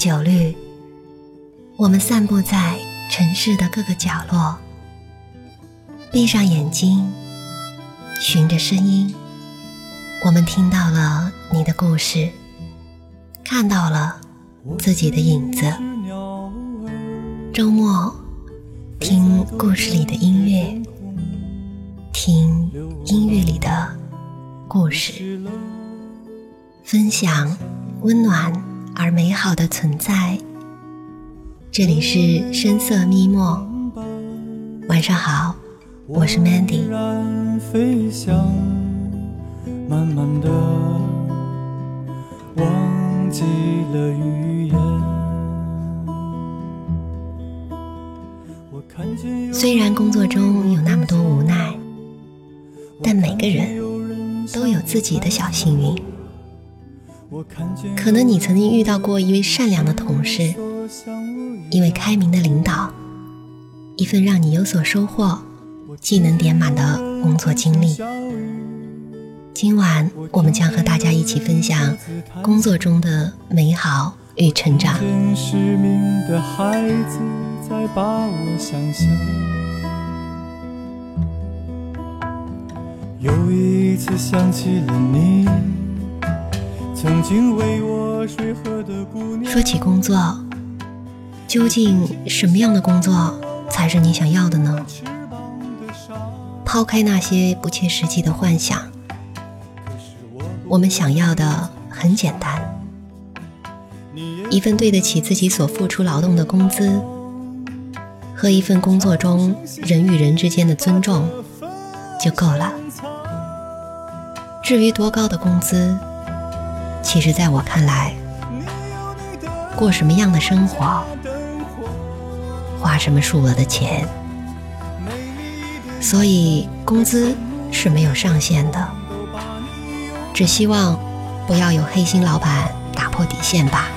酒绿，我们散步在城市的各个角落。闭上眼睛，循着声音，我们听到了你的故事，看到了自己的影子。周末，听故事里的音乐，听音乐里的故事，分享温暖而美好的存在。这里是深色咪墨，晚上好。我是 Mandy。虽然工作中有那么多无奈，但每个人都有自己的小幸运。可能你曾经遇到过一位善良的同事，一位开明的领导，一份让你有所收获。技能点满的工作经历。今晚我们将和大家一起分享工作中的美好与成长。有一次想起了你，曾经为我水河的姑娘说起工作，究竟什么样的工作才是你想要的呢？抛开那些不切实际的幻想，我们想要的很简单：一份对得起自己所付出劳动的工资，和一份工作中人与人之间的尊重就够了。至于多高的工资，其实在我看来，过什么样的生活，花什么数额的钱。所以工资是没有上限的，只希望不要有黑心老板打破底线吧。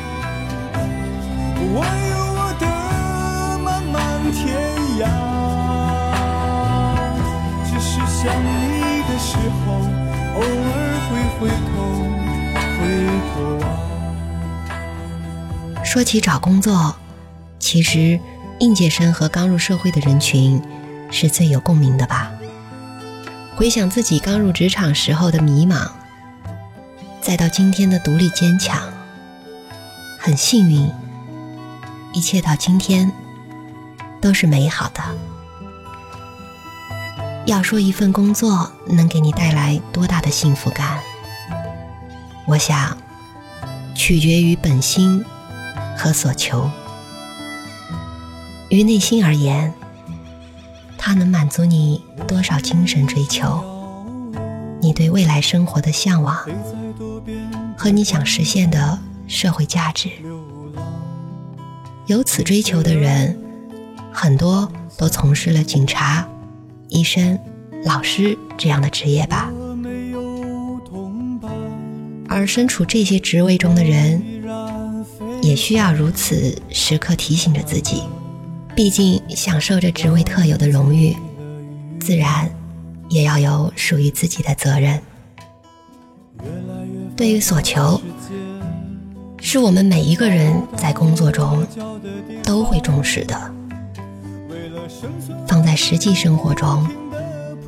只是想你的时候，偶尔说起找工作，其实应届生和刚入社会的人群。是最有共鸣的吧？回想自己刚入职场时候的迷茫，再到今天的独立坚强，很幸运，一切到今天都是美好的。要说一份工作能给你带来多大的幸福感，我想取决于本心和所求。于内心而言。它能满足你多少精神追求？你对未来生活的向往和你想实现的社会价值，有此追求的人，很多都从事了警察、医生、老师这样的职业吧。而身处这些职位中的人，也需要如此时刻提醒着自己。毕竟享受着职位特有的荣誉，自然也要有属于自己的责任。对于所求，是我们每一个人在工作中都会重视的。放在实际生活中，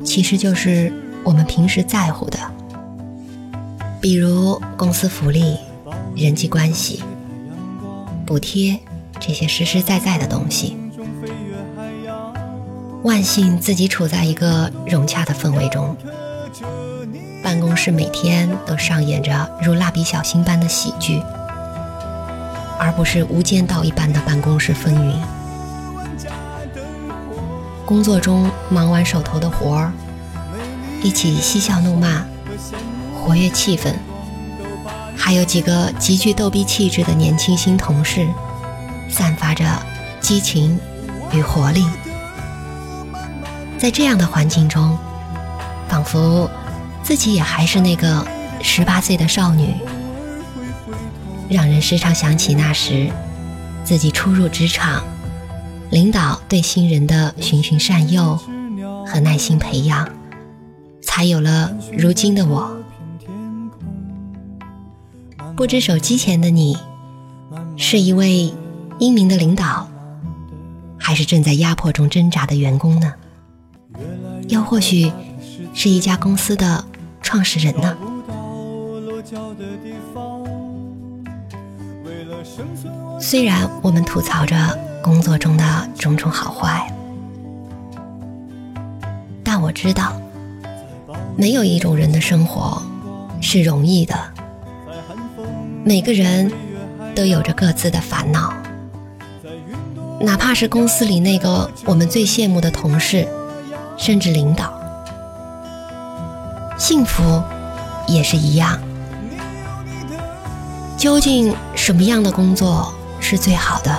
其实就是我们平时在乎的，比如公司福利、人际关系、补贴这些实实在在的东西。万幸自己处在一个融洽的氛围中，办公室每天都上演着如蜡笔小新般的喜剧，而不是无间道一般的办公室风云。工作中忙完手头的活儿，一起嬉笑怒骂，活跃气氛，还有几个极具逗逼气质的年轻新同事，散发着激情与活力。在这样的环境中，仿佛自己也还是那个十八岁的少女，让人时常想起那时自己初入职场，领导对新人的循循善诱和耐心培养，才有了如今的我。不知手机前的你，是一位英明的领导，还是正在压迫中挣扎的员工呢？又或许是一家公司的创始人呢？虽然我们吐槽着工作中的种种好坏，但我知道，没有一种人的生活是容易的。每个人都有着各自的烦恼，哪怕是公司里那个我们最羡慕的同事，甚至领导，幸福也是一样。究竟什么样的工作是最好的？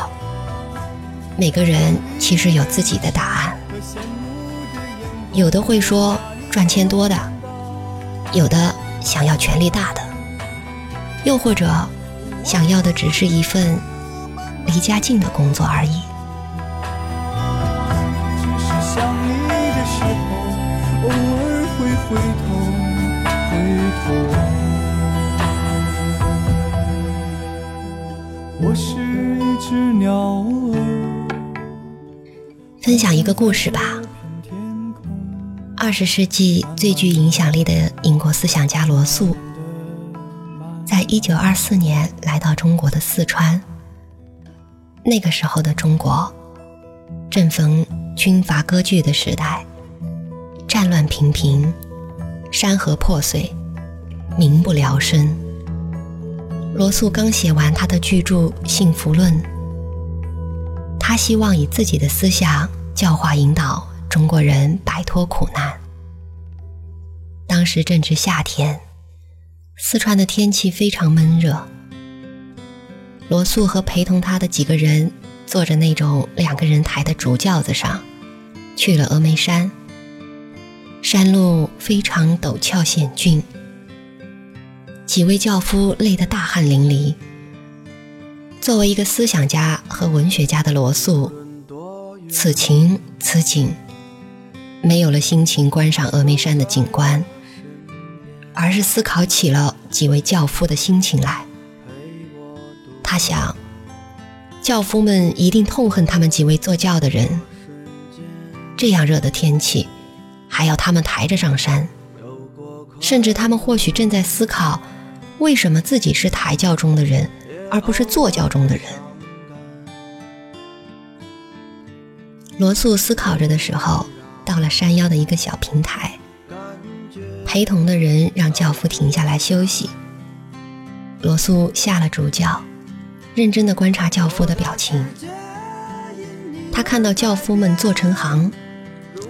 每个人其实有自己的答案。有的会说赚钱多的，有的想要权力大的，又或者想要的只是一份离家近的工作而已。我是一只鸟儿。分享一个故事吧。二十世纪最具影响力的英国思想家罗素，在一九二四年来到中国的四川。那个时候的中国，正逢军阀割据的时代，战乱频频，山河破碎，民不聊生。罗素刚写完他的巨著《幸福论》，他希望以自己的思想教化引导中国人摆脱苦难。当时正值夏天，四川的天气非常闷热。罗素和陪同他的几个人坐着那种两个人抬的竹轿子上，去了峨眉山。山路非常陡峭险峻。几位轿夫累得大汗淋漓。作为一个思想家和文学家的罗素，此情此景，没有了心情观赏峨眉山的景观，而是思考起了几位教夫的心情来。他想，教夫们一定痛恨他们几位坐轿的人。这样热的天气，还要他们抬着上山，甚至他们或许正在思考。为什么自己是抬轿中的人，而不是坐轿中的人？罗素思考着的时候，到了山腰的一个小平台，陪同的人让轿夫停下来休息。罗素下了主轿，认真的观察轿夫的表情。他看到轿夫们坐成行，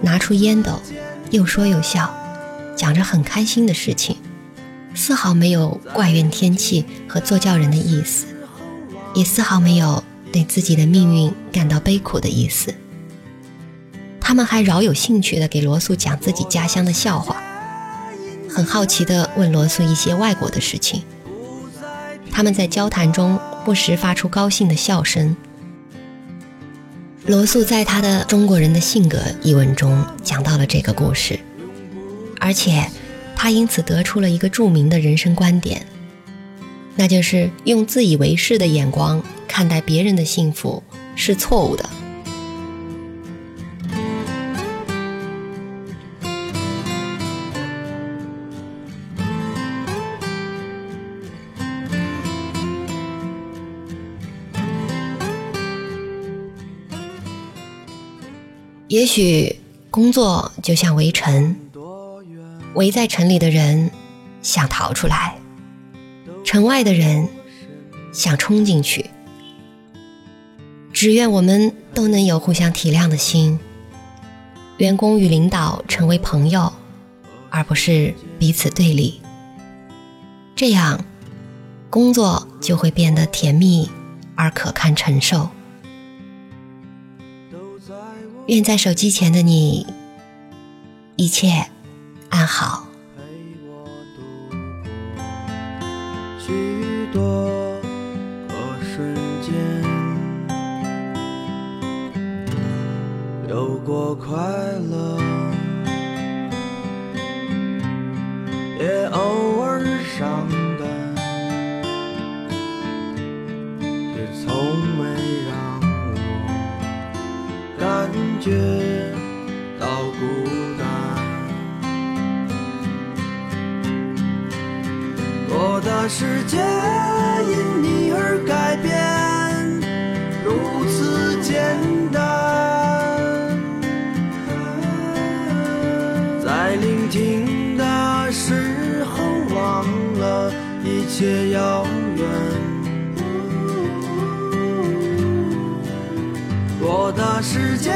拿出烟斗，又说又笑，讲着很开心的事情。丝毫没有怪怨天气和做教人的意思，也丝毫没有对自己的命运感到悲苦的意思。他们还饶有兴趣地给罗素讲自己家乡的笑话，很好奇地问罗素一些外国的事情。他们在交谈中不时发出高兴的笑声。罗素在他的《中国人的性格》一文中讲到了这个故事，而且。他因此得出了一个著名的人生观点，那就是用自以为是的眼光看待别人的幸福是错误的。也许工作就像围城。围在城里的人想逃出来，城外的人想冲进去。只愿我们都能有互相体谅的心，员工与领导成为朋友，而不是彼此对立。这样，工作就会变得甜蜜而可堪承受。愿在手机前的你，一切。安好。陪我度许多个瞬间，有过快觉到孤单。我的世界因你而改变，如此简单。在聆听的时候，忘了一切遥远。我的世界？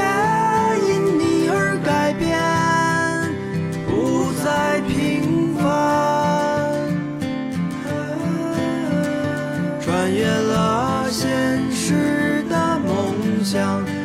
越了现实的梦想。